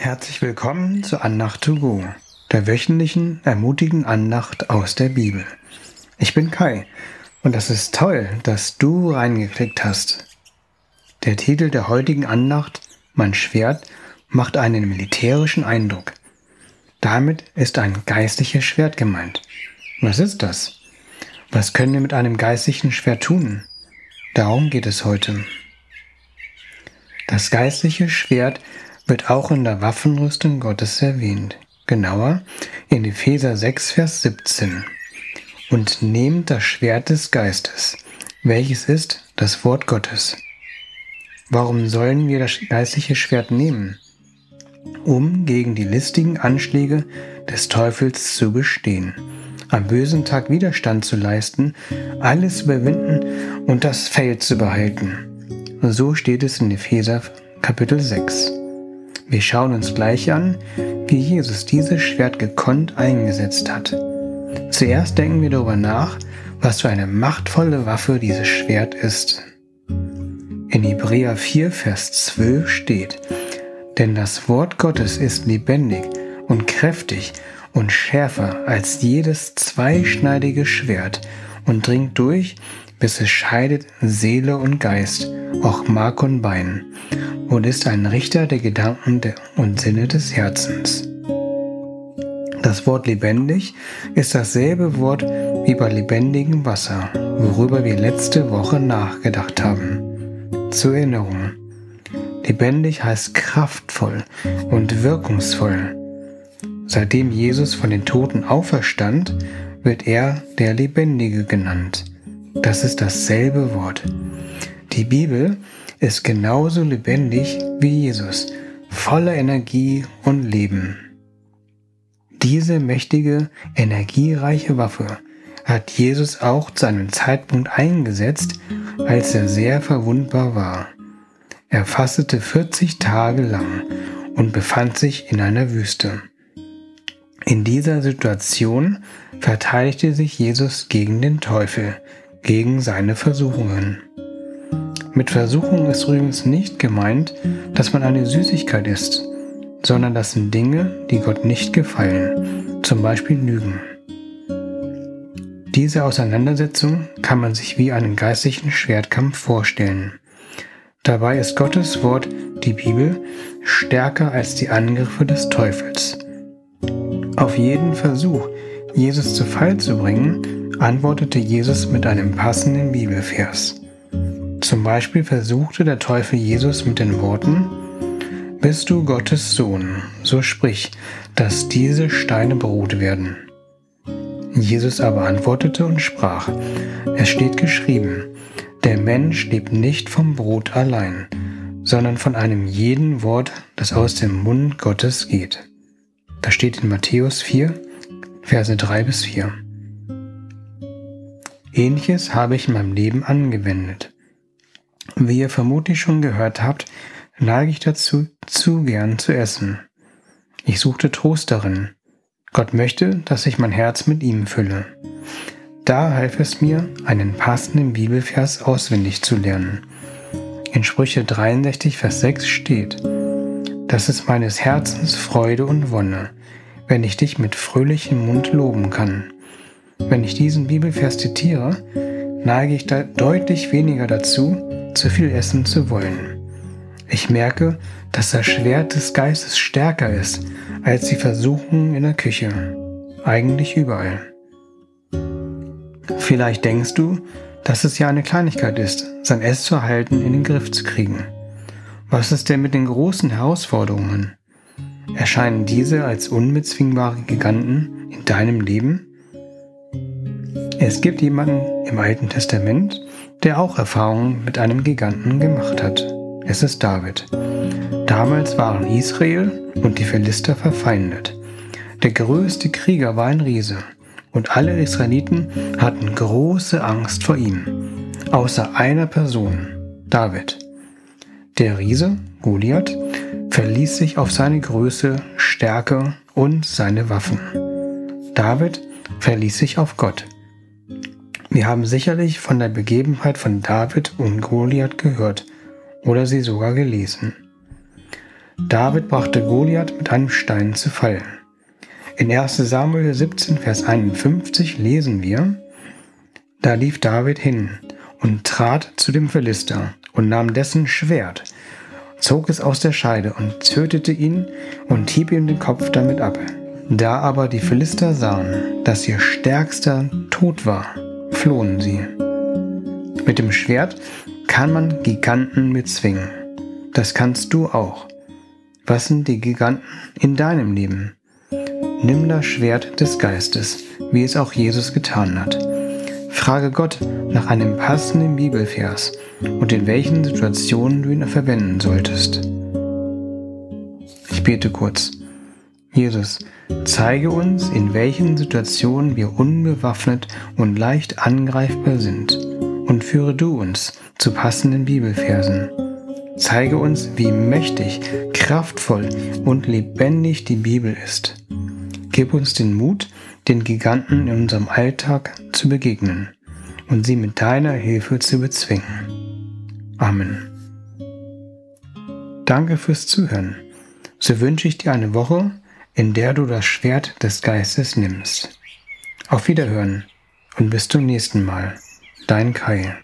Herzlich willkommen zu Andacht to go, der wöchentlichen ermutigen Andacht aus der Bibel. Ich bin Kai und das ist toll, dass du reingeklickt hast. Der Titel der heutigen Andacht, Mein Schwert, macht einen militärischen Eindruck. Damit ist ein geistliches Schwert gemeint. Was ist das? Was können wir mit einem geistlichen Schwert tun? Darum geht es heute. Das geistliche Schwert wird auch in der Waffenrüstung Gottes erwähnt. Genauer in Epheser 6, Vers 17. Und nehmt das Schwert des Geistes, welches ist das Wort Gottes. Warum sollen wir das geistliche Schwert nehmen? Um gegen die listigen Anschläge des Teufels zu bestehen, am bösen Tag Widerstand zu leisten, alles überwinden und das Feld zu behalten. So steht es in Epheser Kapitel 6. Wir schauen uns gleich an, wie Jesus dieses Schwert gekonnt eingesetzt hat. Zuerst denken wir darüber nach, was für eine machtvolle Waffe dieses Schwert ist. In Hebräer 4, Vers 12 steht, denn das Wort Gottes ist lebendig und kräftig und schärfer als jedes zweischneidige Schwert und dringt durch, bis es scheidet Seele und Geist, auch Mark und Bein, und ist ein Richter der Gedanken und Sinne des Herzens. Das Wort lebendig ist dasselbe Wort wie bei lebendigem Wasser, worüber wir letzte Woche nachgedacht haben. Zur Erinnerung. Lebendig heißt kraftvoll und wirkungsvoll. Seitdem Jesus von den Toten auferstand, wird er der Lebendige genannt. Das ist dasselbe Wort. Die Bibel ist genauso lebendig wie Jesus, voller Energie und Leben. Diese mächtige, energiereiche Waffe hat Jesus auch zu einem Zeitpunkt eingesetzt, als er sehr verwundbar war. Er fastete 40 Tage lang und befand sich in einer Wüste. In dieser Situation verteidigte sich Jesus gegen den Teufel, gegen seine Versuchungen. Mit Versuchung ist übrigens nicht gemeint, dass man eine Süßigkeit isst, sondern das sind Dinge, die Gott nicht gefallen, zum Beispiel Lügen. Diese Auseinandersetzung kann man sich wie einen geistlichen Schwertkampf vorstellen. Dabei ist Gottes Wort, die Bibel, stärker als die Angriffe des Teufels. Auf jeden Versuch, Jesus zu Fall zu bringen, antwortete Jesus mit einem passenden Bibelvers. Zum Beispiel versuchte der Teufel Jesus mit den Worten, Bist du Gottes Sohn, so sprich, dass diese Steine Brot werden. Jesus aber antwortete und sprach, Es steht geschrieben, der Mensch lebt nicht vom Brot allein, sondern von einem jeden Wort, das aus dem Mund Gottes geht. Das steht in Matthäus 4, Verse 3 bis 4. Ähnliches habe ich in meinem Leben angewendet. Wie ihr vermutlich schon gehört habt, neige ich dazu, zu gern zu essen. Ich suchte Trost darin. Gott möchte, dass ich mein Herz mit ihm fülle. Da half es mir, einen passenden Bibelvers auswendig zu lernen. In Sprüche 63, Vers 6 steht, Das ist meines Herzens Freude und Wonne, wenn ich dich mit fröhlichem Mund loben kann. Wenn ich diesen Bibelvers zitiere, neige ich da deutlich weniger dazu, zu viel essen zu wollen. Ich merke, dass das Schwert des Geistes stärker ist als die Versuchung in der Küche. Eigentlich überall. Vielleicht denkst du, dass es ja eine Kleinigkeit ist, sein Essverhalten in den Griff zu kriegen. Was ist denn mit den großen Herausforderungen? Erscheinen diese als unbezwingbare Giganten in deinem Leben? Es gibt jemanden im Alten Testament, der auch Erfahrungen mit einem Giganten gemacht hat. Es ist David. Damals waren Israel und die Philister verfeindet. Der größte Krieger war ein Riese und alle Israeliten hatten große Angst vor ihm, außer einer Person, David. Der Riese, Goliath, verließ sich auf seine Größe, Stärke und seine Waffen. David verließ sich auf Gott. Wir haben sicherlich von der Begebenheit von David und Goliath gehört oder sie sogar gelesen. David brachte Goliath mit einem Stein zu Fall. In 1 Samuel 17, Vers 51 lesen wir, da lief David hin und trat zu dem Philister und nahm dessen Schwert, zog es aus der Scheide und tötete ihn und hieb ihm den Kopf damit ab. Da aber die Philister sahen, dass ihr Stärkster tot war, flohen sie. Mit dem Schwert kann man Giganten bezwingen. Das kannst du auch. Was sind die Giganten in deinem Leben? Nimm das Schwert des Geistes, wie es auch Jesus getan hat. Frage Gott nach einem passenden Bibelvers und in welchen Situationen du ihn verwenden solltest. Ich bete kurz. Jesus, zeige uns, in welchen Situationen wir unbewaffnet und leicht angreifbar sind und führe du uns zu passenden Bibelversen. Zeige uns, wie mächtig, kraftvoll und lebendig die Bibel ist. Gib uns den Mut, den Giganten in unserem Alltag zu begegnen und sie mit deiner Hilfe zu bezwingen. Amen. Danke fürs Zuhören. So wünsche ich dir eine Woche, in der du das Schwert des Geistes nimmst. Auf Wiederhören und bis zum nächsten Mal. Dein Kai.